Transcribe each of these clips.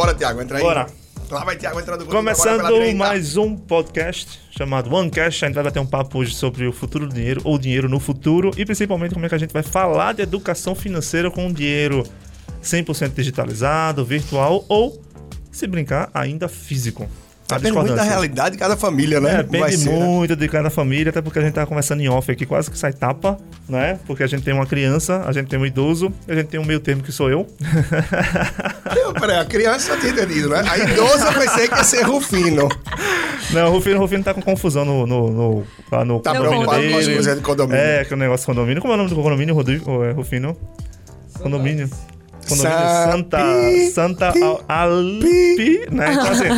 Bora, Tiago, entra aí. Bora. Lá vai Tiago entrando com Começando mais um podcast chamado OneCast. A gente vai bater um papo hoje sobre o futuro do dinheiro, ou dinheiro no futuro, e principalmente como é que a gente vai falar de educação financeira com dinheiro 100% digitalizado, virtual ou, se brincar, ainda físico. A Depende muito da realidade de cada família, né? É, depende ser, né? muito né? de cada família, até porque a gente tá conversando em off aqui, quase que sai tapa, né? Porque a gente tem uma criança, a gente tem um idoso, a gente tem um meio termo que sou eu. eu peraí, a criança eu tinha entendido, né? A idosa eu pensei que ia ser Rufino. Não, o Rufino, Rufino tá com confusão no, no, no, lá no tá condomínio dele. As de condomínio. É, que é o negócio de condomínio. Como é o nome do condomínio, Rodrigo? É, Rufino? Condomínio. Santa, Santa Alpi, né? Então, assim,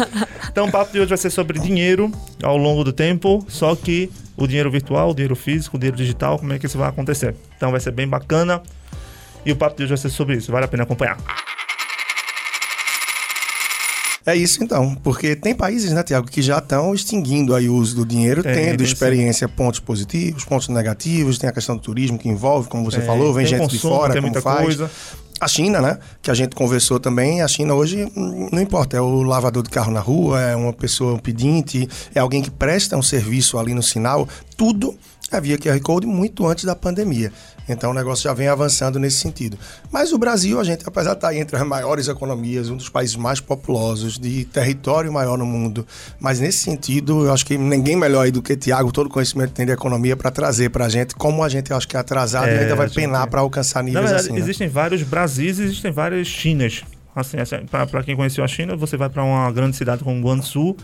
então, o papo de hoje vai ser sobre dinheiro ao longo do tempo, só que o dinheiro virtual, o dinheiro físico, o dinheiro digital, como é que isso vai acontecer. Então, vai ser bem bacana e o papo de hoje vai ser sobre isso. Vale a pena acompanhar. É isso então, porque tem países, né, Tiago, que já estão extinguindo aí o uso do dinheiro, tem, tendo experiência, sim. pontos positivos, pontos negativos, tem a questão do turismo que envolve, como você falou, vem gente consumo, de fora, como faz. Coisa. A China, né? Que a gente conversou também. A China hoje, não importa, é o lavador de carro na rua, é uma pessoa pedinte, é alguém que presta um serviço ali no sinal. Tudo havia QR Code muito antes da pandemia. Então o negócio já vem avançando nesse sentido. Mas o Brasil, a gente, apesar de estar entre as maiores economias, um dos países mais populosos, de território maior no mundo, mas nesse sentido, eu acho que ninguém melhor aí do que Tiago, todo conhecimento tem de economia, para trazer para a gente como a gente acho que é atrasado é, e ainda vai penar para alcançar níveis Na verdade, assim. Né? Existem vários Brasis e existem várias Chinas. Assim, assim para quem conheceu a China, você vai para uma grande cidade como Guangzhou,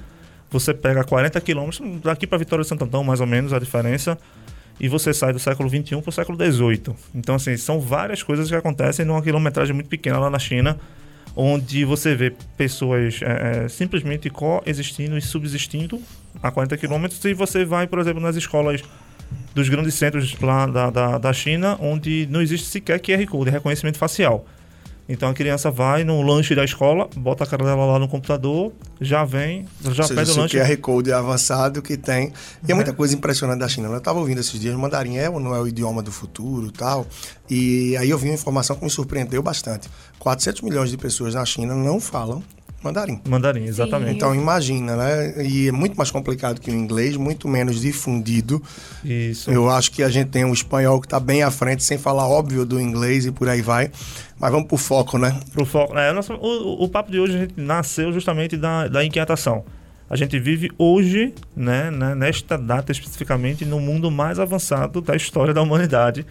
você pega 40 quilômetros, daqui para Vitória de Santo Antão, mais ou menos a diferença e você sai do século XXI para o século XVIII. Então, assim, são várias coisas que acontecem numa quilometragem muito pequena lá na China, onde você vê pessoas é, é, simplesmente coexistindo e subsistindo a 40 quilômetros, e você vai, por exemplo, nas escolas dos grandes centros lá da, da, da China, onde não existe sequer QR Code, reconhecimento facial. Então a criança vai no lanche da escola, bota a cara dela lá no computador, já vem, já seja, pede o lanche. O QR Code é avançado que tem. E é, muita coisa impressionante da China. Eu estava ouvindo esses dias, mandarim é ou não é o idioma do futuro tal. E aí eu vi uma informação que me surpreendeu bastante. 400 milhões de pessoas na China não falam Mandarim. Mandarim, exatamente. Sim. Então imagina, né? E é muito mais complicado que o inglês, muito menos difundido. Isso. Eu acho que a gente tem um espanhol que está bem à frente, sem falar óbvio do inglês e por aí vai. Mas vamos pro foco, né? Pro foco. É, nossa, o, o papo de hoje a gente nasceu justamente da, da inquietação. A gente vive hoje, né, né, nesta data especificamente, no mundo mais avançado da história da humanidade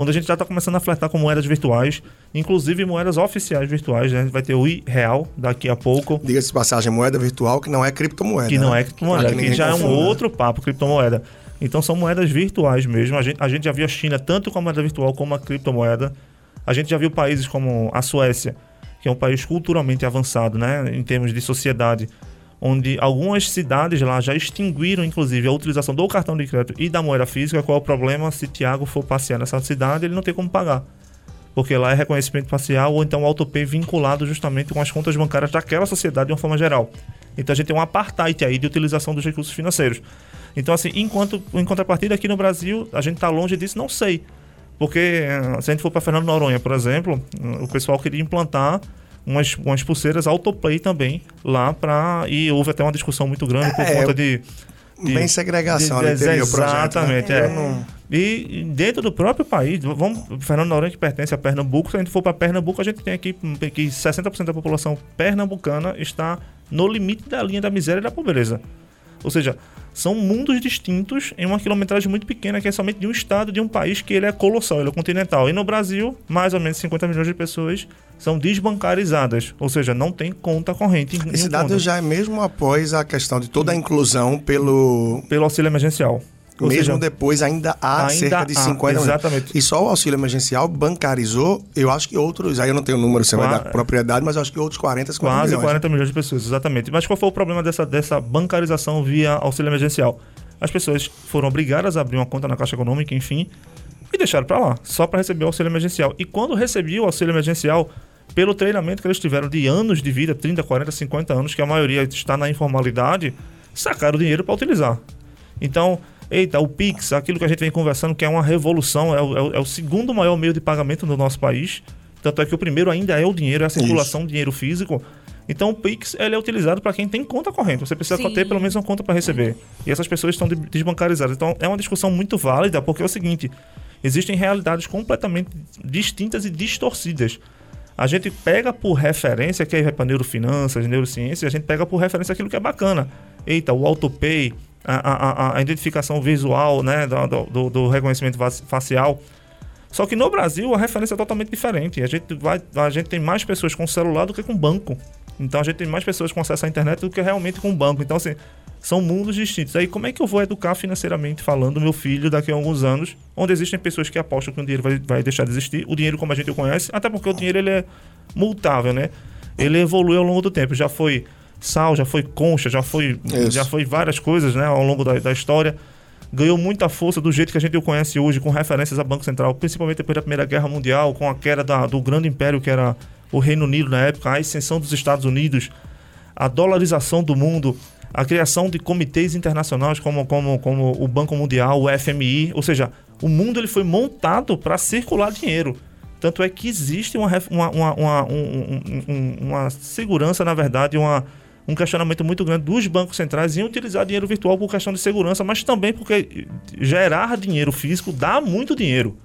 onde a gente já está começando a flertar com moedas virtuais, inclusive moedas oficiais virtuais. Né? A gente vai ter o i-real daqui a pouco. Diga-se passagem, moeda virtual que não é criptomoeda. Que não né? é criptomoeda, que, que já confunda. é um outro papo, criptomoeda. Então são moedas virtuais mesmo. A gente, a gente já viu a China tanto com a moeda virtual como a criptomoeda. A gente já viu países como a Suécia, que é um país culturalmente avançado, né, em termos de sociedade, onde algumas cidades lá já extinguiram, inclusive, a utilização do cartão de crédito e da moeda física. Qual é o problema? Se Tiago for passear nessa cidade, ele não tem como pagar. Porque lá é reconhecimento facial ou então autopay vinculado justamente com as contas bancárias daquela sociedade de uma forma geral. Então a gente tem um apartheid aí de utilização dos recursos financeiros. Então, assim, enquanto, em contrapartida, aqui no Brasil, a gente está longe disso, não sei. Porque eh, se a gente for para Fernando Noronha, por exemplo, o pessoal queria implantar umas, umas pulseiras autoplay também lá para e houve até uma discussão muito grande por é, conta de, de bem segregação de, de, de exatamente projeto, né? é. Não... e dentro do próprio país vamos Fernando Noronha que pertence a Pernambuco se a gente for para Pernambuco a gente tem aqui que 60% da população pernambucana está no limite da linha da miséria e da pobreza ou seja são mundos distintos em uma quilometragem muito pequena, que é somente de um estado, de um país que ele é colossal, ele é continental. E no Brasil, mais ou menos 50 milhões de pessoas são desbancarizadas, ou seja, não tem conta corrente. Esse dado conta. já é mesmo após a questão de toda a inclusão pelo... Pelo auxílio emergencial. Ou Mesmo seja, depois ainda há ainda cerca de 50 há, Exatamente. E só o auxílio emergencial bancarizou, eu acho que outros, aí eu não tenho o número, você Qua... vai dar propriedade, mas eu acho que outros 40, 50 Quase milhões. 40 milhões de pessoas, exatamente. Mas qual foi o problema dessa, dessa bancarização via auxílio emergencial? As pessoas foram obrigadas a abrir uma conta na Caixa Econômica, enfim, e deixaram para lá, só para receber o auxílio emergencial. E quando recebiam o auxílio emergencial, pelo treinamento que eles tiveram de anos de vida, 30, 40, 50 anos, que a maioria está na informalidade, sacaram o dinheiro para utilizar. Então, eita, o Pix, aquilo que a gente vem conversando, que é uma revolução, é o, é o, é o segundo maior meio de pagamento do nosso país. Tanto é que o primeiro ainda é o dinheiro, é a circulação Isso. de dinheiro físico. Então o Pix ele é utilizado para quem tem conta corrente. Você precisa Sim. ter pelo menos uma conta para receber. E essas pessoas estão desbancarizadas. Então é uma discussão muito válida, porque é o seguinte: existem realidades completamente distintas e distorcidas. A gente pega por referência, que é para neurofinanças, neurociência, a gente pega por referência aquilo que é bacana. Eita, o autopay, a, a, a identificação visual, né, do, do, do reconhecimento facial. Só que no Brasil a referência é totalmente diferente. A gente, vai, a gente tem mais pessoas com celular do que com banco. Então a gente tem mais pessoas com acesso à internet do que realmente com banco. Então, assim, são mundos distintos. Aí, como é que eu vou educar financeiramente falando meu filho daqui a alguns anos, onde existem pessoas que apostam que o dinheiro vai, vai deixar de existir, o dinheiro como a gente o conhece, até porque o dinheiro ele é multável, né? Ele evolui ao longo do tempo. Já foi sal, já foi concha, já foi, já foi várias coisas, né, ao longo da, da história. Ganhou muita força do jeito que a gente o conhece hoje, com referências a Banco Central, principalmente depois da Primeira Guerra Mundial, com a queda da, do grande império que era o Reino Unido na época, a ascensão dos Estados Unidos, a dolarização do mundo, a criação de comitês internacionais como, como, como o Banco Mundial, o FMI, ou seja, o mundo ele foi montado para circular dinheiro. Tanto é que existe uma, uma, uma, uma, um, um, uma segurança, na verdade, uma, um questionamento muito grande dos bancos centrais em utilizar dinheiro virtual por questão de segurança, mas também porque gerar dinheiro físico dá muito dinheiro.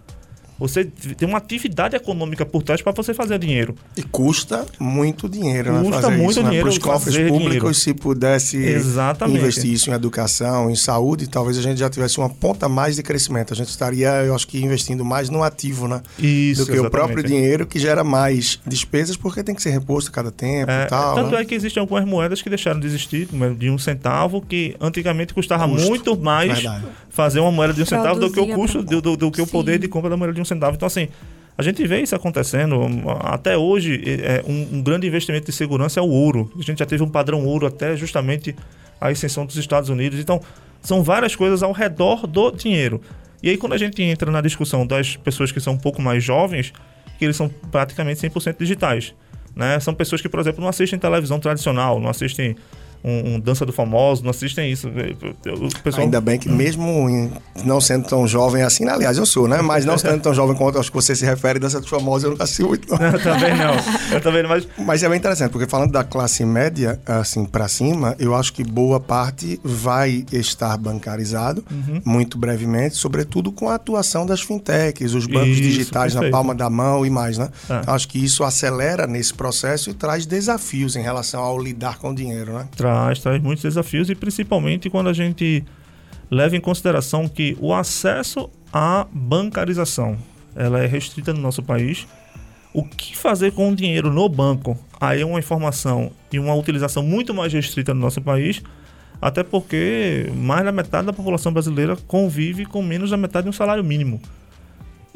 Você tem uma atividade econômica por trás para você fazer dinheiro. E custa muito dinheiro, né? Custa muito isso, dinheiro. Né? Para os cofres públicos, dinheiro. se pudesse Exatamente. investir isso em educação, em saúde, talvez a gente já tivesse uma ponta mais de crescimento. A gente estaria, eu acho que, investindo mais no ativo, né? Isso, Do que exatamente. o próprio dinheiro, que gera mais despesas, porque tem que ser reposto a cada tempo é, e tal. Tanto né? é que existem algumas moedas que deixaram de existir, de um centavo, que antigamente custava Custo. muito mais Verdade. Fazer uma moeda de um centavo do que o custo, do, do, do, que o poder de compra da moeda de um centavo. Então, assim, a gente vê isso acontecendo. Até hoje, é, um, um, grande investimento de segurança é o ouro. A gente já teve um padrão ouro até justamente a extensão dos Estados Unidos. Então, são várias coisas ao redor do dinheiro. E aí, quando a gente entra na discussão das pessoas que são um pouco mais jovens, que eles são praticamente 100% digitais. Né? São pessoas que, por exemplo, não assistem televisão tradicional, não assistem um, um, Dança do Famoso, não assistem isso. O pessoal... Ainda bem que mesmo em, não sendo tão jovem assim, aliás, eu sou, né? Mas não sendo tão jovem quanto acho que você se refere, Dança do Famoso, eu nunca assisti muito. Não. Eu também não. Eu também não, mas... mas é bem interessante, porque falando da classe média, assim, para cima, eu acho que boa parte vai estar bancarizado, uhum. muito brevemente, sobretudo com a atuação das fintechs, os bancos isso, digitais perfeito. na palma da mão e mais, né? É. Acho que isso acelera nesse processo e traz desafios em relação ao lidar com o dinheiro, né? Traz traz, traz muitos desafios e principalmente quando a gente leva em consideração que o acesso à bancarização ela é restrita no nosso país. O que fazer com o dinheiro no banco? Aí é uma informação e uma utilização muito mais restrita no nosso país, até porque mais da metade da população brasileira convive com menos da metade de um salário mínimo.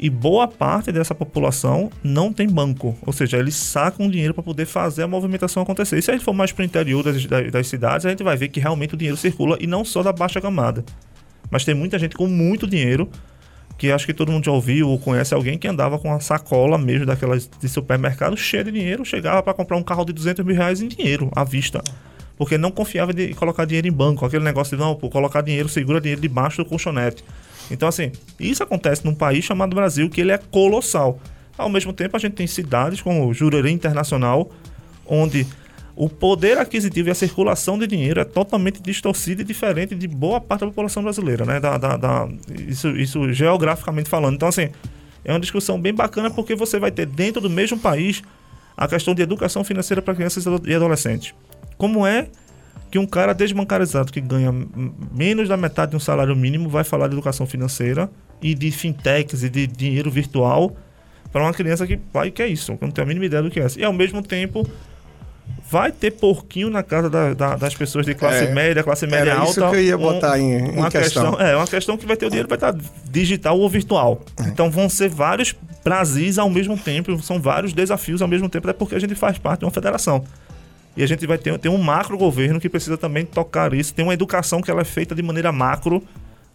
E boa parte dessa população não tem banco, ou seja, eles sacam dinheiro para poder fazer a movimentação acontecer. E se a gente for mais para o interior das, das, das, cidades, a gente vai ver que realmente o dinheiro circula e não só da baixa camada. Mas tem muita gente com muito dinheiro, que acho que todo mundo já ouviu ou conhece alguém que andava com uma sacola mesmo daquelas de supermercado cheia de dinheiro, chegava para comprar um carro de 200 mil reais em dinheiro, à vista. Porque não confiava de colocar dinheiro em banco, aquele negócio de não, pô, colocar dinheiro, segura dinheiro debaixo do colchonete. Então, assim, isso acontece num país chamado Brasil, que ele é colossal. Ao mesmo tempo, a gente tem cidades como Jurerê Internacional, onde o poder aquisitivo e a circulação de dinheiro é totalmente distorcido e diferente de boa parte da população brasileira, né? Da, da, da, isso, isso geograficamente falando. Então, assim, é uma discussão bem bacana porque você vai ter dentro do mesmo país a questão de educação financeira para crianças e adolescentes. Como é que um cara desbancarizado que ganha menos da metade de um salário mínimo vai falar de educação financeira e de fintechs e de dinheiro virtual para uma criança que vai que é isso, que não tem a mínima ideia do que é. E ao mesmo tempo vai ter porquinho na casa da, da, das pessoas de classe é, média, classe média alta. Isso que eu ia botar um, em, uma questão. questão. É, uma questão que vai ter o dinheiro vai estar digital ou virtual. É. Então vão ser vários Brasis ao mesmo tempo, são vários desafios ao mesmo tempo, até porque a gente faz parte de uma federação. E a gente vai ter, ter um macro governo que precisa também tocar isso. Tem uma educação que ela é feita de maneira macro,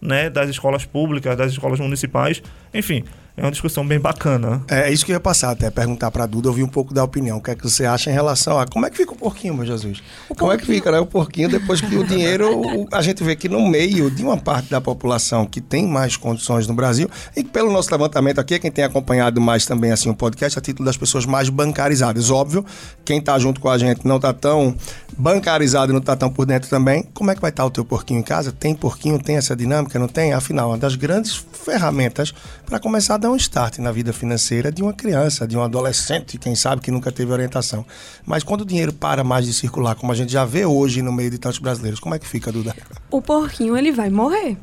né, das escolas públicas, das escolas municipais. Enfim, é uma discussão bem bacana. É, é isso que eu ia passar até, perguntar para a Duda, ouvir um pouco da opinião. O que é que você acha em relação a como é que fica o porquinho, meu Jesus? O como porquinho... é que fica né, o porquinho depois que o dinheiro, a gente vê que no meio de uma parte da população que tem mais condições no Brasil, e pelo nosso levantamento aqui, quem tem acompanhado mais também assim o podcast, a título das pessoas mais bancarizadas. Óbvio, quem está junto com a gente não está tão bancarizado e não está tão por dentro também. Como é que vai estar tá o teu porquinho em casa? Tem porquinho, tem essa dinâmica, não tem? Afinal, uma das grandes ferramentas para começar a dar um start na vida financeira de uma criança, de um adolescente, quem sabe que nunca teve orientação. Mas quando o dinheiro para mais de circular, como a gente já vê hoje no meio de tantos brasileiros, como é que fica, Duda? O porquinho, ele vai morrer.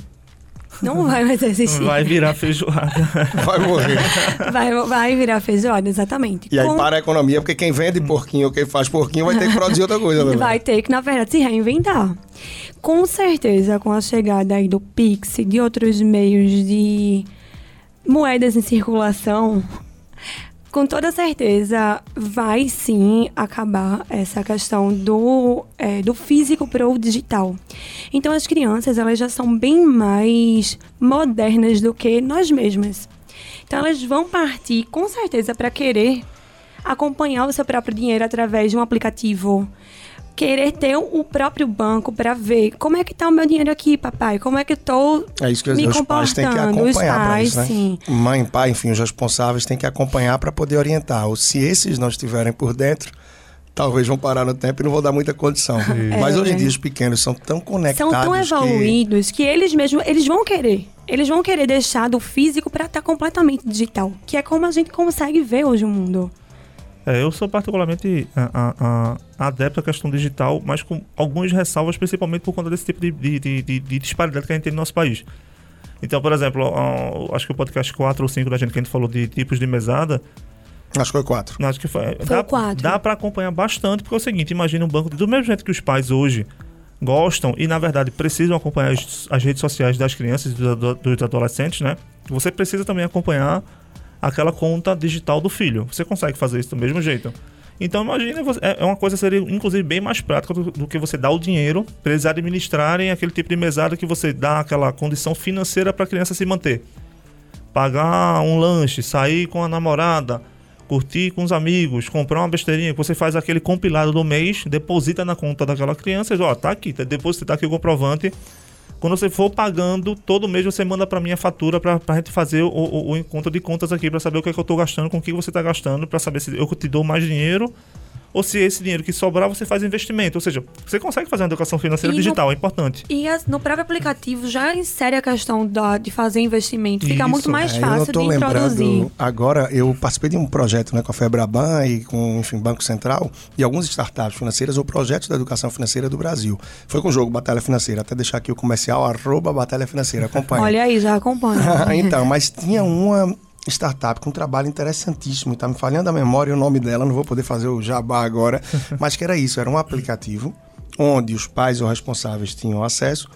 Não vai mais existir. Vai virar feijoada. Vai morrer. Vai, vai virar feijoada, exatamente. E aí Com... para a economia, porque quem vende porquinho, quem faz porquinho, vai ter que produzir outra coisa. Né? Vai ter que, na verdade, se reinventar. Com certeza, com a chegada aí do Pix, de outros meios de moedas em circulação, com toda certeza vai sim acabar essa questão do, é, do físico para o digital. Então as crianças elas já são bem mais modernas do que nós mesmas. Então elas vão partir com certeza para querer acompanhar o seu próprio dinheiro através de um aplicativo, querer ter o próprio banco para ver como é que tá o meu dinheiro aqui, papai, como é que eu tô é isso que me os pais têm que acompanhar pais, isso, né? sim. Mãe, pai, enfim, os responsáveis têm que acompanhar para poder orientar. Ou se esses não estiverem por dentro, talvez vão parar no tempo e não vão dar muita condição. É. Mas hoje em dia os pequenos são tão conectados, são tão evoluídos que, que eles mesmos eles vão querer, eles vão querer deixar do físico para estar tá completamente digital, que é como a gente consegue ver hoje o mundo. É, eu sou particularmente a, a, a, adepto à questão digital, mas com algumas ressalvas, principalmente por conta desse tipo de, de, de, de disparidade que a gente tem no nosso país. Então, por exemplo, uh, acho que o podcast 4 ou 5 da gente que a gente falou de tipos de mesada. Acho que foi 4. Acho que foi. foi dá, 4. Dá para acompanhar bastante, porque é o seguinte: imagina um banco, do mesmo jeito que os pais hoje gostam e, na verdade, precisam acompanhar as, as redes sociais das crianças e dos, dos adolescentes, né? Você precisa também acompanhar aquela conta digital do filho. Você consegue fazer isso do mesmo jeito. Então imagine, é, é uma coisa seria inclusive bem mais prática do, do que você dar o dinheiro para eles administrarem aquele tipo de mesada que você dá aquela condição financeira para a criança se manter. Pagar um lanche, sair com a namorada, curtir com os amigos, comprar uma besteirinha, você faz aquele compilado do mês, deposita na conta daquela criança, e ó, tá aqui, depois você tá aqui o comprovante quando você for pagando, todo mês você manda para mim a fatura para a gente fazer o, o, o, encontro de contas aqui para saber o que, é que eu estou gastando, com o que você está gastando, para saber se eu te dou mais dinheiro ou se esse dinheiro que sobrar você faz investimento. Ou seja, você consegue fazer uma educação financeira e digital, no, é importante. E as, no próprio aplicativo já insere a questão da, de fazer investimento. Fica Isso. muito mais é, fácil de introduzir. Agora, eu participei de um projeto né, com a Febraban e com enfim, Banco Central e algumas startups financeiras, ou projetos da educação financeira do Brasil. Foi com o jogo Batalha Financeira, até deixar aqui o comercial, arroba Batalha Financeira, acompanha. Olha aí, já acompanha. então, mas tinha uma startup com um trabalho interessantíssimo, está me falhando a memória o nome dela, não vou poder fazer o jabá agora, mas que era isso, era um aplicativo onde os pais ou responsáveis tinham acesso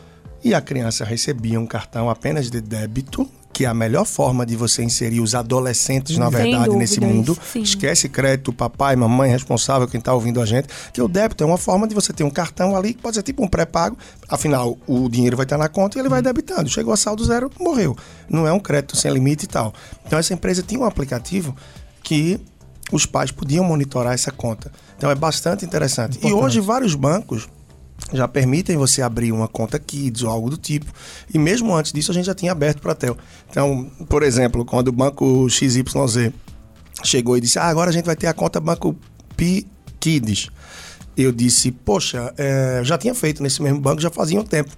e a criança recebia um cartão apenas de débito que é a melhor forma de você inserir os adolescentes, na verdade, dúvidas, nesse mundo. Sim. Esquece crédito, papai, mamãe, responsável, quem está ouvindo a gente, que o débito é uma forma de você ter um cartão ali, que pode ser tipo um pré-pago, afinal, o dinheiro vai estar na conta e ele vai debitando. Chegou a saldo zero, morreu. Não é um crédito sem limite e tal. Então, essa empresa tinha um aplicativo que os pais podiam monitorar essa conta. Então, é bastante interessante. Importante. E hoje, vários bancos já permitem você abrir uma conta Kids ou algo do tipo. E mesmo antes disso, a gente já tinha aberto para Tel. Então, por exemplo, quando o banco XYZ chegou e disse: Ah, agora a gente vai ter a conta Banco P Kids. Eu disse: Poxa, é, já tinha feito nesse mesmo banco já fazia um tempo.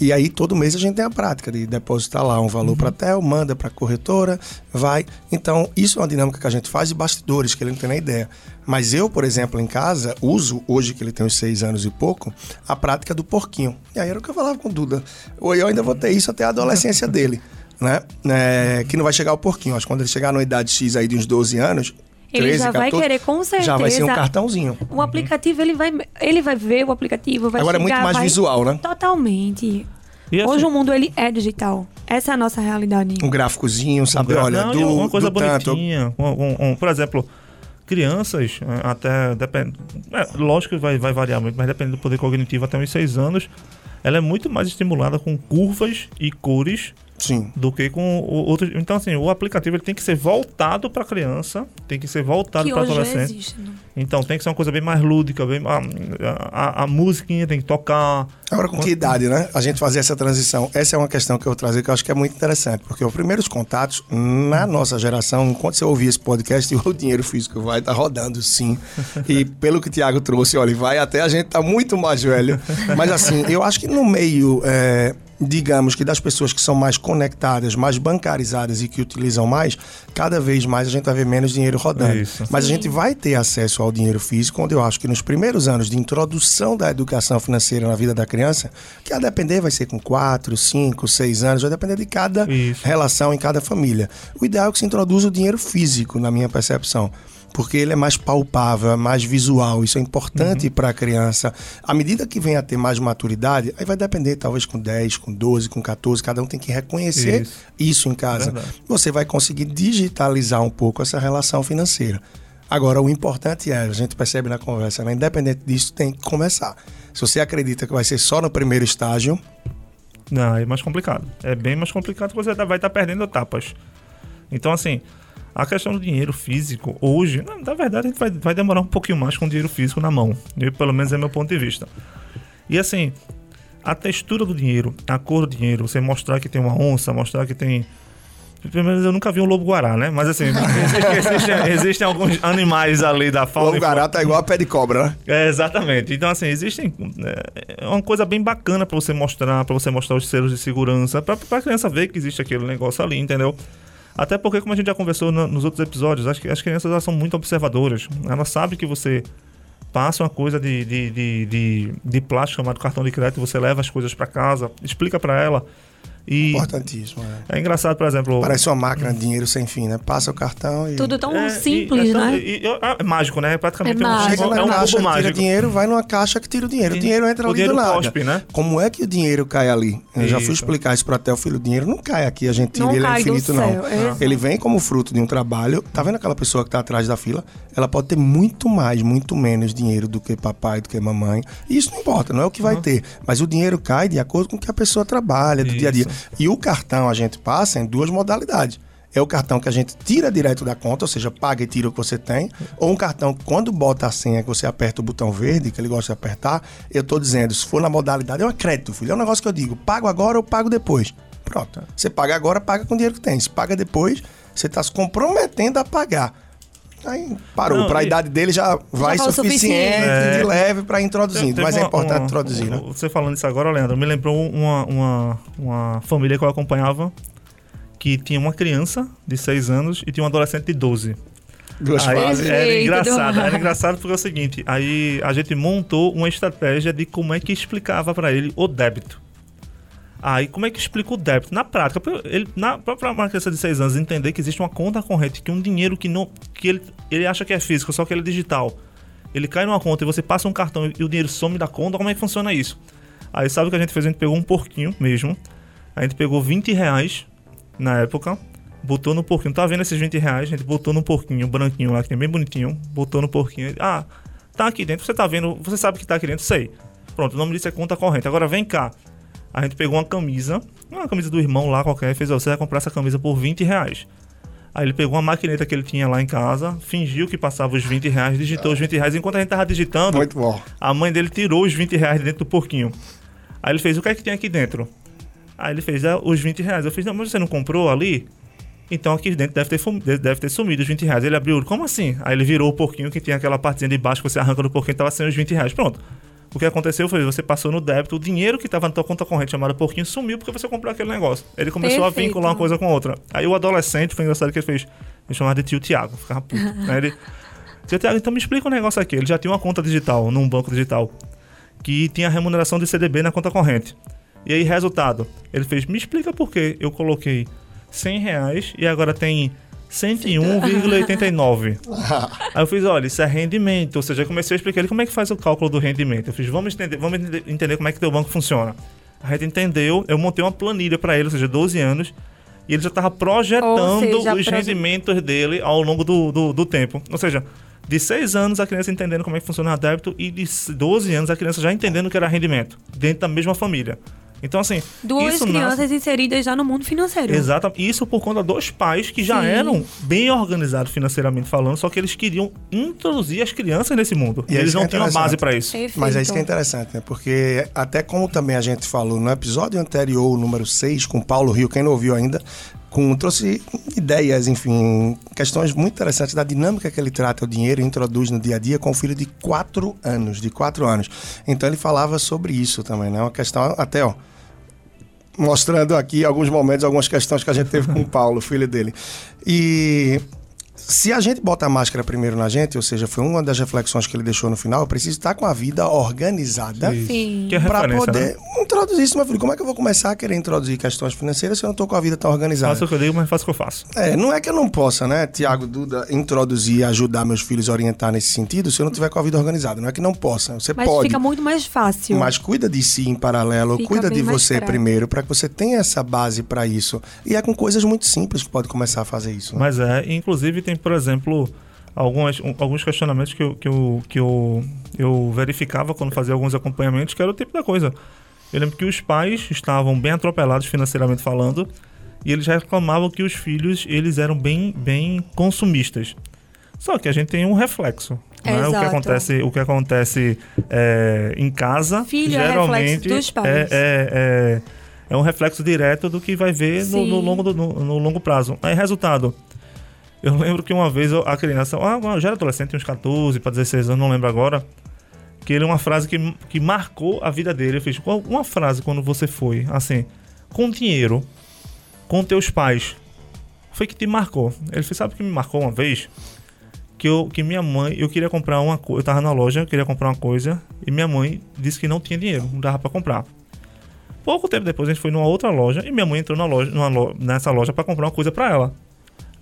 E aí todo mês a gente tem a prática de depositar lá um valor uhum. para a TEL, manda para a corretora, vai. Então, isso é uma dinâmica que a gente faz de bastidores, que ele não tem nem ideia. Mas eu, por exemplo, em casa, uso, hoje que ele tem uns seis anos e pouco, a prática do porquinho. E aí era o que eu falava com o Duda. Ou eu ainda vou ter isso até a adolescência dele. Né? É, que não vai chegar o porquinho. Acho que quando ele chegar numa idade X aí de uns 12 anos, ele 13, já 14, vai querer com certeza. Já vai ser um cartãozinho. O aplicativo ele vai ele vai ver o aplicativo, vai Agora chegar, é muito mais vai... visual, né? Totalmente. Assim, Hoje o mundo ele é digital. Essa é a nossa realidade. Um gráficozinho, sabe? Um Olha, não, do, uma coisa do bonitinha. Um, um, um, por exemplo, crianças, é, até depende. É, lógico que vai, vai variar muito, mas depende do poder cognitivo até uns seis anos. ela é muito mais estimulada com curvas e cores Sim. do que com outros. Então, assim, o aplicativo ele tem que ser voltado para a criança, tem que ser voltado para adolescente. Existe, né? Então, tem que ser uma coisa bem mais lúdica, bem, a, a, a musiquinha tem que tocar. Agora, com que idade, né? A gente fazer essa transição. Essa é uma questão que eu vou trazer que eu acho que é muito interessante, porque os primeiros contatos, na nossa geração, enquanto você ouvir esse podcast, o dinheiro físico vai estar tá rodando, sim. E pelo que o Tiago trouxe, olha, vai até a gente tá muito mais velho. Mas, assim, eu acho que no meio. É digamos que das pessoas que são mais conectadas, mais bancarizadas e que utilizam mais, cada vez mais a gente vai ver menos dinheiro rodando. Isso. Mas Sim. a gente vai ter acesso ao dinheiro físico, onde eu acho que nos primeiros anos de introdução da educação financeira na vida da criança, que a depender vai ser com 4, 5, 6 anos, vai depender de cada Isso. relação em cada família. O ideal é que se introduza o dinheiro físico, na minha percepção porque ele é mais palpável, é mais visual. Isso é importante uhum. para a criança. À medida que vem a ter mais maturidade, aí vai depender, talvez com 10, com 12, com 14, cada um tem que reconhecer isso, isso em casa. Verdade. Você vai conseguir digitalizar um pouco essa relação financeira. Agora, o importante é, a gente percebe na conversa, né? independente disso, tem que começar. Se você acredita que vai ser só no primeiro estágio. Não, é mais complicado. É bem mais complicado, você vai estar perdendo etapas. Então, assim, a questão do dinheiro físico, hoje, na verdade, a gente vai, vai demorar um pouquinho mais com o dinheiro físico na mão. Eu, pelo menos é meu ponto de vista. E assim, a textura do dinheiro, a cor do dinheiro, você mostrar que tem uma onça, mostrar que tem. Pelo menos eu nunca vi um lobo-guará, né? Mas assim, existem, existem, existem, alguns animais ali da fauna. O lobo-guará tá igual a pé de cobra, né? É, exatamente. Então, assim, existem. É, é uma coisa bem bacana para você mostrar, para você mostrar os selos de segurança, para a criança ver que existe aquele negócio ali, entendeu? Até porque, como a gente já conversou no, nos outros episódios, acho que as crianças elas são muito observadoras. Elas sabem que você passa uma coisa de, de, de, de, de plástico chamado cartão de crédito, você leva as coisas para casa, explica para ela e Importantíssimo. É. é engraçado, por exemplo. Parece uma máquina de dinheiro sem fim, né? Passa o cartão e. Tudo tão é, simples, e, né? E, é mágico, né? Praticamente é, mágico. um, é um caixa cubo mágico. Tira dinheiro, vai numa caixa que tira o dinheiro. O dinheiro entra o ali dinheiro do nada. Cospe, né? Como é que o dinheiro cai ali? Eu isso. já fui explicar isso para até o filho. O dinheiro não cai aqui, a gente tira não ele é infinito, não. É. Ele vem como fruto de um trabalho. Tá vendo aquela pessoa que tá atrás da fila? Ela pode ter muito mais, muito menos dinheiro do que papai, do que mamãe. E isso não importa, não é o que vai uhum. ter. Mas o dinheiro cai de acordo com o que a pessoa trabalha, do isso. dia a dia. E o cartão a gente passa em duas modalidades. É o cartão que a gente tira direto da conta, ou seja, paga e tira o que você tem, ou um cartão que quando bota a senha, que você aperta o botão verde, que ele gosta de apertar, eu estou dizendo, se for na modalidade, é um crédito, filho. É um negócio que eu digo, pago agora ou pago depois. Pronto. Você paga agora, paga com o dinheiro que tem. Se paga depois, você está se comprometendo a pagar. Aí parou. Para a idade dele já vai já suficiente, suficiente. É. de leve para introduzir. Mas é uma, é importante uma, introduzir. Né? Você falando isso agora, Leandro, me lembrou uma, uma, uma família que eu acompanhava que tinha uma criança de 6 anos e tinha um adolescente de 12. Duas aí, fases. Era engraçado, era engraçado porque é o seguinte, aí a gente montou uma estratégia de como é que explicava para ele o débito. Aí, como é que explica o débito? Na prática, ele, na própria criança de 6 anos entender que existe uma conta corrente, que um dinheiro que não. que ele, ele acha que é físico, só que ele é digital. Ele cai numa conta e você passa um cartão e o dinheiro some da conta, como é que funciona isso? Aí sabe o que a gente fez? A gente pegou um porquinho mesmo. A gente pegou 20 reais na época, botou no porquinho. Tá vendo esses 20 reais? A gente botou no porquinho, branquinho lá, que é bem bonitinho. Botou no porquinho. Ah, tá aqui dentro. Você tá vendo? Você sabe que tá aqui dentro? Sei. Pronto, o nome disso é conta corrente. Agora vem cá. A gente pegou uma camisa, uma camisa do irmão lá qualquer, fez, ó, você vai comprar essa camisa por 20 reais. Aí ele pegou uma maquineta que ele tinha lá em casa, fingiu que passava os 20 reais, digitou os 20 reais. Enquanto a gente tava digitando, Muito bom. a mãe dele tirou os 20 reais dentro do porquinho. Aí ele fez, o que é que tem aqui dentro? Aí ele fez, é, os 20 reais. Eu fiz, não, mas você não comprou ali? Então aqui dentro deve ter, deve ter sumido os 20 reais. Ele abriu, como assim? Aí ele virou o porquinho que tinha aquela partezinha de baixo que você arranca do porquinho, tava sendo os 20 reais. Pronto. O que aconteceu foi você passou no débito, o dinheiro que estava na tua conta corrente chamada Porquinho sumiu porque você comprou aquele negócio. Ele começou Perfeito. a vincular uma coisa com outra. Aí o adolescente, foi engraçado que ele fez, ele chamava de tio Tiago, ficava puto. Aí ele, tio Tiago, então me explica um negócio aqui. Ele já tinha uma conta digital, num banco digital, que tinha remuneração de CDB na conta corrente. E aí, resultado, ele fez, me explica por que eu coloquei 100 reais e agora tem 101,89. Aí eu fiz, olha, isso é rendimento. Ou seja, eu comecei a explicar ele como é que faz o cálculo do rendimento. Eu fiz, vamos entender, vamos entender como é que teu banco funciona. A gente entendeu, eu montei uma planilha para ele, ou seja, 12 anos, e ele já estava projetando seja, os rendimentos dele ao longo do, do, do, tempo. Ou seja, De 6 anos a criança entendendo como é que funciona o débito e de 12 anos a criança já entendendo o que era rendimento, dentro da mesma família. Então, assim. Duas crianças nasce... inseridas já no mundo financeiro. Exato. Isso por conta dos pais que já Sim. eram bem organizados financeiramente falando, só que eles queriam introduzir as crianças nesse mundo. E, e eles não é tinham base para isso. Perfeito. Mas é isso que é interessante, né? Porque, até como também a gente falou no episódio anterior, número 6, com Paulo Rio, quem não ouviu ainda, com, trouxe ideias, enfim, questões muito interessantes da dinâmica que ele trata o dinheiro e introduz no dia a dia com o filho de quatro anos, de quatro anos. Então ele falava sobre isso também, né? Uma questão até, ó, mostrando aqui alguns momentos, algumas questões que a gente teve com o Paulo, filho dele. E se a gente bota a máscara primeiro na gente, ou seja, foi uma das reflexões que ele deixou no final, eu preciso estar com a vida organizada é para poder né? introduzir isso, meu filho. Como é que eu vou começar a querer introduzir questões financeiras se eu não estou com a vida tão organizada? Faço o que eu digo, mas faço o que eu faço. É, não é que eu não possa, né, Tiago Duda, introduzir e ajudar meus filhos a orientar nesse sentido se eu não tiver com a vida organizada. Não é que não possa, você mas pode. Mas fica muito mais fácil. Mas cuida de si em paralelo, fica cuida de você primeiro, para que você tenha essa base para isso. E é com coisas muito simples que pode começar a fazer isso. Né? Mas é, inclusive tem, por exemplo algumas, um, alguns questionamentos que, eu, que, eu, que eu, eu verificava quando fazia alguns acompanhamentos, que era o tipo da coisa. Eu lembro que os pais estavam bem atropelados financeiramente falando e eles reclamavam que os filhos eles eram bem, bem consumistas. Só que a gente tem um reflexo. Né? O que acontece, o que acontece é, em casa Filho é geralmente é. É, é, é, um reflexo direto do que vai ver no, no, longo no, no longo prazo. Aí, resultado, eu lembro que uma vez a criança, ah, já era adolescente, uns 14 para 16 anos, não lembro agora, que ele uma frase que, que marcou a vida dele. Eu fiz uma frase quando você foi, assim, com dinheiro, com teus pais, foi que te marcou. Ele fez, sabe o que me marcou uma vez? Que, eu, que minha mãe, eu queria comprar uma coisa, eu tava na loja, eu queria comprar uma coisa, e minha mãe disse que não tinha dinheiro, não dava para comprar. Pouco tempo depois a gente foi numa outra loja e minha mãe entrou na loja, numa, nessa loja para comprar uma coisa para ela.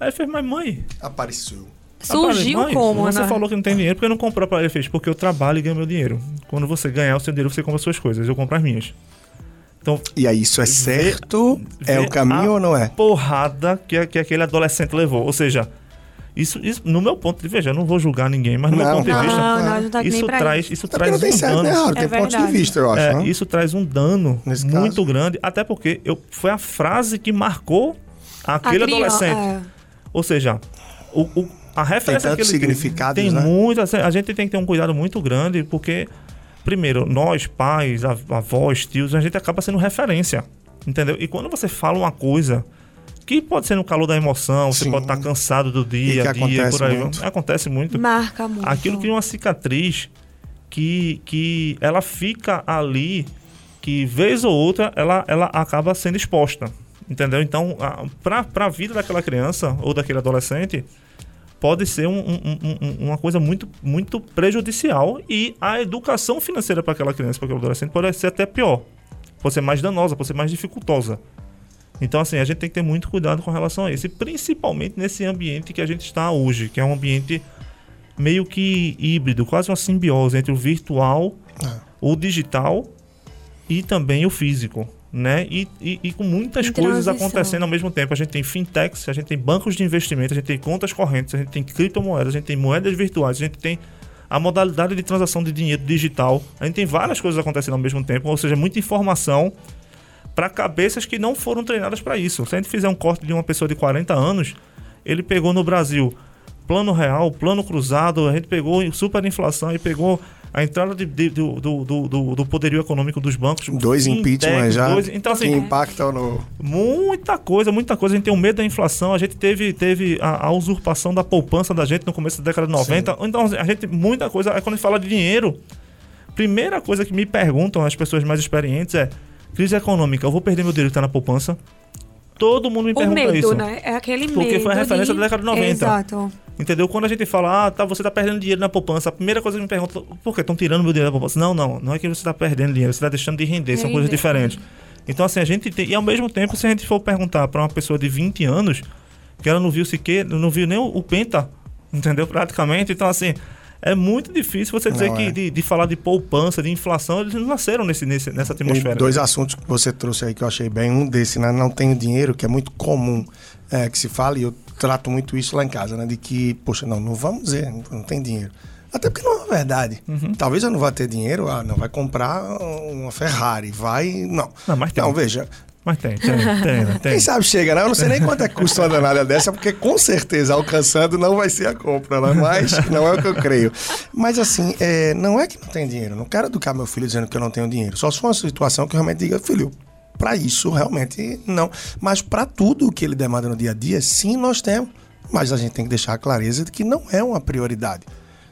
Aí ele fez, mas mãe. Apareceu. Surgiu mãe, como, Você né? falou que não tem dinheiro porque não comprou para ele. fez, porque eu trabalho e ganho meu dinheiro. Quando você ganhar o seu dinheiro, você compra as suas coisas. Eu compro as minhas. Então, e aí, isso é certo? é o caminho ou não é? Porrada que, que aquele adolescente levou. Ou seja, isso, isso, no meu ponto de vista, eu não vou julgar ninguém, mas no não, meu ponto de vista, não, não, tá isso traz, isso traz não tem um certo dano. errado, tem ponto de vista, eu acho. É, isso traz um dano Nesse muito caso. grande, até porque eu, foi a frase que marcou aquele adolescente. É. Ou seja, o, o, a referência tem significado tem né? muito, assim, a gente tem que ter um cuidado muito grande, porque, primeiro, nós, pais, avós, tios, a gente acaba sendo referência, entendeu? E quando você fala uma coisa que pode ser no calor da emoção, Sim. você pode estar cansado do dia a dia, por aí. Muito. Acontece muito. Marca muito. Aquilo cria uma cicatriz que, que ela fica ali, que vez ou outra ela, ela acaba sendo exposta. Entendeu? Então, para a vida daquela criança ou daquele adolescente, pode ser um, um, um, uma coisa muito, muito prejudicial e a educação financeira para aquela criança, para aquele adolescente, pode ser até pior. Pode ser mais danosa, pode ser mais dificultosa. Então, assim, a gente tem que ter muito cuidado com relação a isso. E principalmente nesse ambiente que a gente está hoje, que é um ambiente meio que híbrido, quase uma simbiose entre o virtual, é. o digital e também o físico né? E, e, e com muitas coisas acontecendo ao mesmo tempo. A gente tem fintechs, a gente tem bancos de investimento, a gente tem contas correntes, a gente tem criptomoedas, a gente tem moedas virtuais, a gente tem a modalidade de transação de dinheiro digital. A gente tem várias coisas acontecendo ao mesmo tempo, ou seja, muita informação para cabeças que não foram treinadas para isso. Se a gente fizer um corte de uma pessoa de 40 anos, ele pegou no Brasil plano real, plano cruzado, a gente pegou superinflação e pegou a entrada de, de, do, do, do, do, poderio econômico dos bancos. Dois impeachment já. Dois, então, assim, que impactam no. Muita coisa, muita coisa. A gente tem um medo da inflação. A gente teve, teve a, a usurpação da poupança da gente no começo da década de 90. Sim. Então, a gente muita coisa. Aí quando a gente fala de dinheiro, primeira coisa que me perguntam as pessoas mais experientes é: crise econômica, eu vou perder meu dinheiro que está na poupança? Todo mundo me pergunta o medo, isso. né? É aquele Porque medo. Porque foi a referência de... da década de 90. Exato. Entendeu? Quando a gente fala, ah, tá, você tá perdendo dinheiro na poupança, a primeira coisa que me pergunta, por que estão tirando meu dinheiro da poupança? Não, não, não é que você está perdendo dinheiro, você está deixando de render, são coisas diferentes. Então, assim, a gente tem. E ao mesmo tempo, se a gente for perguntar para uma pessoa de 20 anos, que ela não viu sequer, não viu nem o, o Penta, entendeu? Praticamente. Então, assim, é muito difícil você dizer não, que é. de, de, falar de poupança, de inflação, eles não nasceram nesse, nesse, nessa atmosfera. dois assuntos que você trouxe aí que eu achei bem. Um desse, né? Não tenho dinheiro, que é muito comum é, que se fale. Eu trato muito isso lá em casa, né? De que, poxa, não, não vamos dizer, não tem dinheiro. Até porque não é verdade. Uhum. Talvez eu não vá ter dinheiro, ah, não vai comprar uma Ferrari, vai. Não. Não, mas tem. Não, veja. Mas tem, tem, tem, tem. Quem sabe chega, né? Eu não sei nem quanto é custo uma danada dessa, porque com certeza alcançando não vai ser a compra, né? Mas não é o que eu creio. Mas assim, é, não é que não tem dinheiro. Não quero educar meu filho dizendo que eu não tenho dinheiro. Só se for uma situação que eu realmente diga, filho, para isso realmente não. Mas para tudo que ele demanda no dia a dia, sim, nós temos. Mas a gente tem que deixar a clareza de que não é uma prioridade.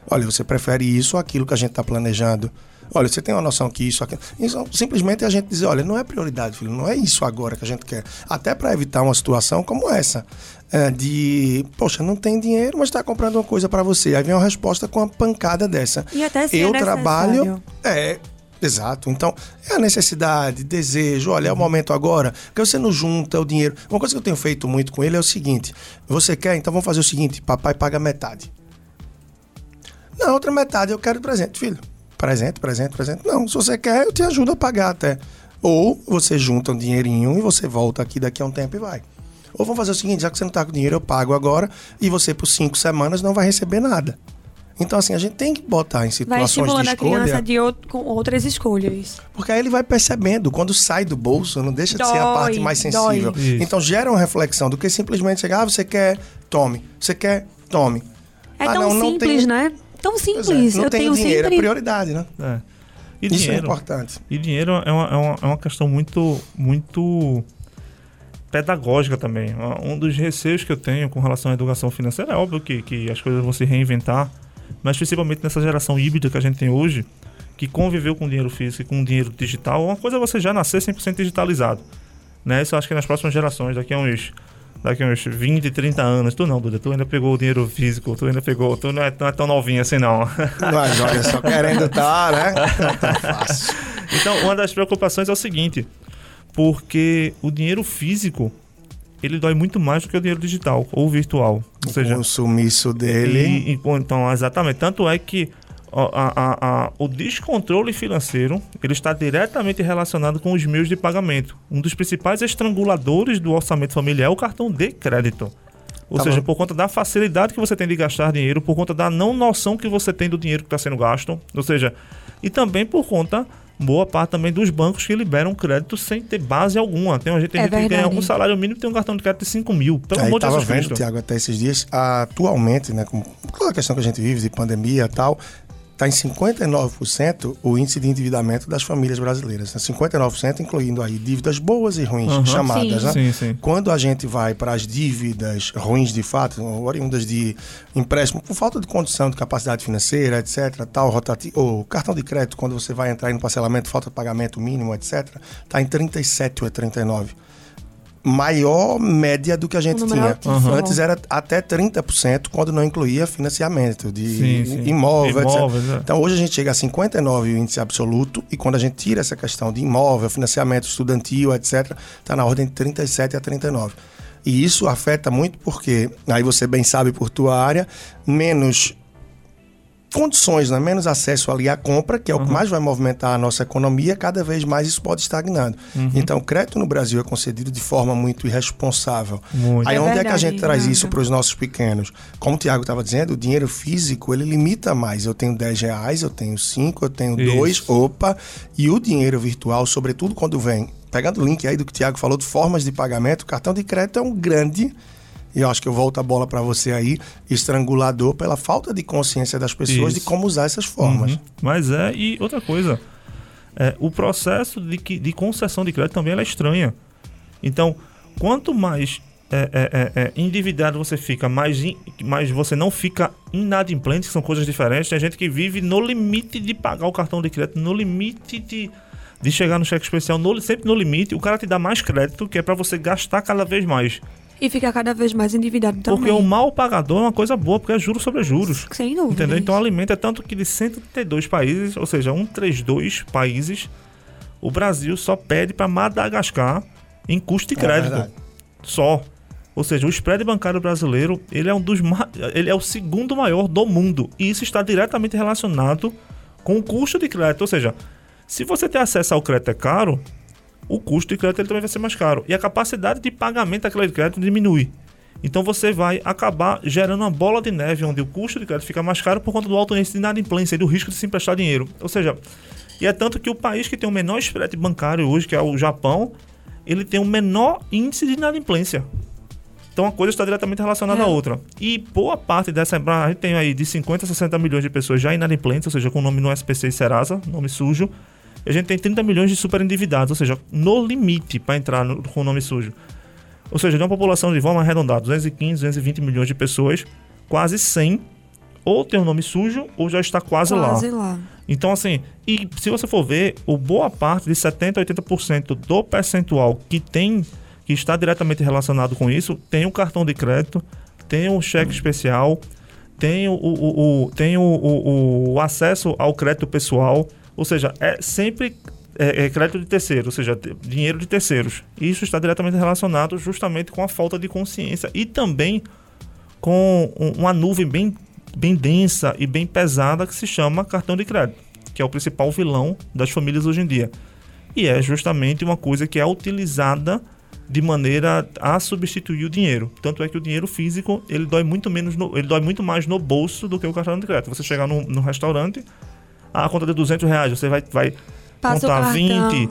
Olha, você prefere isso ou aquilo que a gente está planejando? Olha, você tem uma noção que isso, aquilo. Então, simplesmente a gente dizer, olha, não é prioridade, filho, não é isso agora que a gente quer. Até para evitar uma situação como essa. É, de, poxa, não tem dinheiro, mas está comprando uma coisa para você. Aí vem uma resposta com uma pancada dessa. E até se Eu é trabalho. É, Exato. Então, é a necessidade, desejo, olha, é o momento agora, porque você não junta o dinheiro. Uma coisa que eu tenho feito muito com ele é o seguinte: você quer, então vamos fazer o seguinte: papai paga metade. Na outra metade eu quero presente, filho. Presente, presente, presente. Não, se você quer, eu te ajudo a pagar até. Ou você junta um dinheirinho e você volta aqui daqui a um tempo e vai. Ou vamos fazer o seguinte, já que você não está com dinheiro, eu pago agora e você por cinco semanas não vai receber nada. Então, assim, a gente tem que botar em situações vai de escolha... a criança de outro, com outras escolhas. Porque aí ele vai percebendo, quando sai do bolso, não deixa de dói, ser a parte mais sensível. Então, gera uma reflexão do que simplesmente chegar, ah, você quer, tome. Você quer, tome. É ah, tão não, simples, não tem... né? Tão é, simples. É, não eu tem tenho dinheiro, sempre... é prioridade, né? É. E Isso é dinheiro, é importante. E dinheiro é uma, é uma, é uma questão muito, muito pedagógica também. Um dos receios que eu tenho com relação à educação financeira é óbvio que, que as coisas vão se reinventar, mas principalmente nessa geração híbrida que a gente tem hoje, que conviveu com dinheiro físico e com dinheiro digital, uma coisa é você já nascer 100% digitalizado. Né? Isso eu acho que nas próximas gerações, daqui a uns daqui a uns 20, 30 anos. Tu não, Duda, tu ainda pegou o dinheiro físico, tu ainda pegou, tu não é, não é tão novinho assim não. Mas olha, só querendo estar, tá, né? Não tá fácil. Então, uma das preocupações é o seguinte, porque o dinheiro físico, ele dói muito mais do que o dinheiro digital ou virtual. Ou o seja, consumiço dele. E, e, então, exatamente. Tanto é que a, a, a, o descontrole financeiro ele está diretamente relacionado com os meios de pagamento. Um dos principais estranguladores do orçamento familiar é o cartão de crédito. Ou tá seja, bom. por conta da facilidade que você tem de gastar dinheiro, por conta da não noção que você tem do dinheiro que está sendo gasto, ou seja, e também por conta boa parte também dos bancos que liberam crédito sem ter base alguma. Tem uma gente, tem é gente que ganha um salário mínimo e tem um cartão de crédito de 5 mil. Pelo Aí amor de Deus. vendo, Tiago, até esses dias, atualmente, né, com toda a questão que a gente vive de pandemia e tal, está em 59% o índice de endividamento das famílias brasileiras. 59% incluindo aí dívidas boas e ruins, uhum. chamadas. Sim. Né? Sim, sim. Quando a gente vai para as dívidas ruins de fato, oriundas de empréstimo por falta de condição de capacidade financeira, etc., tal, rotativo, ou cartão de crédito, quando você vai entrar no parcelamento, falta de pagamento mínimo, etc., está em 37 ou 39 maior média do que a gente tinha. Uhum. Antes era até 30% quando não incluía financiamento de sim, sim. imóvel, Imóveis, é. Então hoje a gente chega a 59 o índice absoluto e quando a gente tira essa questão de imóvel, financiamento estudantil, etc, está na ordem de 37 a 39. E isso afeta muito porque, aí você bem sabe por tua área, menos condições, né? menos acesso ali à compra, que é o que mais vai movimentar a nossa economia, cada vez mais isso pode estagnando. Uhum. Então, o crédito no Brasil é concedido de forma muito irresponsável. Muito. Aí, é onde verdade, é que a gente traz isso para os nossos pequenos? Como o Tiago estava dizendo, o dinheiro físico, ele limita mais. Eu tenho 10 reais, eu tenho 5, eu tenho 2, opa. E o dinheiro virtual, sobretudo quando vem, pegando o link aí do que o Tiago falou, de formas de pagamento, o cartão de crédito é um grande e eu acho que eu volto a bola para você aí, estrangulador pela falta de consciência das pessoas Isso. de como usar essas formas. Uhum. Mas é, e outra coisa, é, o processo de, que, de concessão de crédito também é estranha. Então, quanto mais é, é, é, é, endividado você fica, mais, in, mais você não fica inadimplente, que são coisas diferentes. Tem gente que vive no limite de pagar o cartão de crédito, no limite de, de chegar no cheque especial, no, sempre no limite. O cara te dá mais crédito, que é para você gastar cada vez mais. E fica cada vez mais endividado também. Porque o mal pagador é uma coisa boa, porque é juros sobre juros. Sem dúvida. Entendeu? Então alimenta tanto que de 132 países, ou seja, 132 países, o Brasil só pede para Madagascar em custo de é crédito. É só. Ou seja, o spread bancário brasileiro, ele é um dos ele é o segundo maior do mundo. E isso está diretamente relacionado com o custo de crédito. Ou seja, se você tem acesso ao crédito é caro, o custo de crédito ele também vai ser mais caro. E a capacidade de pagamento daquele crédito diminui. Então você vai acabar gerando uma bola de neve onde o custo de crédito fica mais caro por conta do alto índice de inadimplência e do risco de se emprestar dinheiro. Ou seja, e é tanto que o país que tem o menor spread bancário hoje, que é o Japão, ele tem o menor índice de inadimplência. Então a coisa está diretamente relacionada é. à outra. E boa parte dessa. A gente tem aí de 50 a 60 milhões de pessoas já inadimplentes, ou seja, com o nome no SPC e Serasa, nome sujo. A gente tem 30 milhões de super endividados, ou seja, no limite para entrar no, com o nome sujo. Ou seja, de uma população de forma arredondada, 215, 220 milhões de pessoas, quase 100 ou tem o um nome sujo ou já está quase, quase lá. lá. Então, assim, e se você for ver, o boa parte de 70% a 80% do percentual que tem que está diretamente relacionado com isso, tem o cartão de crédito, tem o cheque especial, tem o, o, o tem o, o, o, acesso ao crédito pessoal, ou seja, é sempre é, é crédito de terceiro, ou seja, dinheiro de terceiros. Isso está diretamente relacionado justamente com a falta de consciência e também com uma nuvem bem, bem densa e bem pesada que se chama cartão de crédito, que é o principal vilão das famílias hoje em dia. E é justamente uma coisa que é utilizada de maneira a substituir o dinheiro. Tanto é que o dinheiro físico ele dói muito menos, no, ele dói muito mais no bolso do que o cartão de crédito. Você chegar no, no restaurante, a conta de 200 reais, você vai, vai Passa contar 20,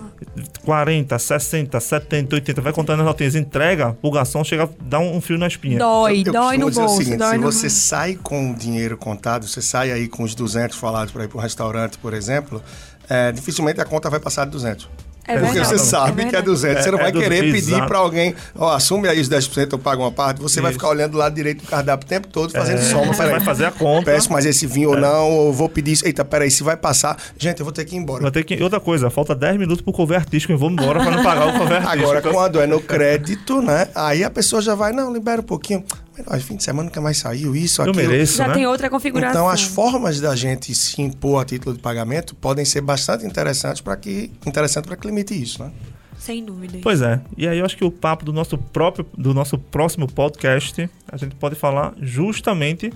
40, 60, 70, 80, vai contando as notinhas, entrega, o garçom chega, dá um, frio na espinha. Dói, eu, dói no bolso. Seguinte, dói se no você bolso. sai com o dinheiro contado, você sai aí com os 200 falados para ir para o restaurante, por exemplo, é, dificilmente a conta vai passar de 200. É Porque você sabe é que é 200. Você não é, vai é querer pedir para alguém, ó, assume aí os 10%, eu pago uma parte. Você Isso. vai ficar olhando do lado direito do cardápio o tempo todo, fazendo é, soma. Você vai fazer a conta. Peço mais esse vinho ou não, ou vou pedir isso. Eita, peraí, se vai passar. Gente, eu vou ter que ir embora. Vou ter que... Outra coisa, falta 10 minutos pro cover artístico, eu vou embora para não pagar o cover artístico. Agora, quando é no crédito, né? Aí a pessoa já vai, não, libera um pouquinho. Mas, fim de semana nunca mais saiu isso, eu aquilo. Mereço, Já né? tem outra configuração. Então, as formas da gente se impor a título de pagamento podem ser bastante interessantes para que, interessante que limite isso, né? Sem dúvida. Pois é. E aí eu acho que o papo do nosso próprio, do nosso próximo podcast, a gente pode falar justamente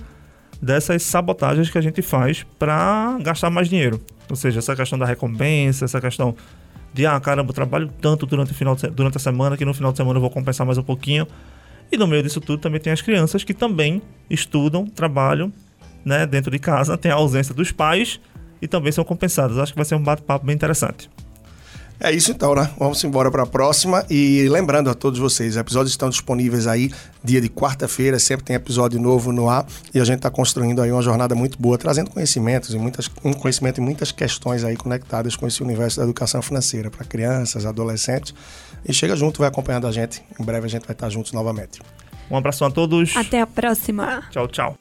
dessas sabotagens que a gente faz para gastar mais dinheiro. Ou seja, essa questão da recompensa, essa questão de, ah, caramba, eu trabalho tanto durante, o final de, durante a semana que no final de semana eu vou compensar mais um pouquinho. E no meio disso tudo também tem as crianças que também estudam, trabalham né, dentro de casa, tem a ausência dos pais e também são compensadas. Acho que vai ser um bate-papo bem interessante. É isso então, né? Vamos embora para a próxima. E lembrando a todos vocês, os episódios estão disponíveis aí dia de quarta-feira, sempre tem episódio novo no ar. E a gente está construindo aí uma jornada muito boa, trazendo conhecimentos e muitas, um conhecimento e muitas questões aí conectadas com esse universo da educação financeira para crianças, adolescentes. E chega junto, vai acompanhando a gente. Em breve a gente vai estar juntos novamente. Um abraço a todos. Até a próxima. Tchau, tchau.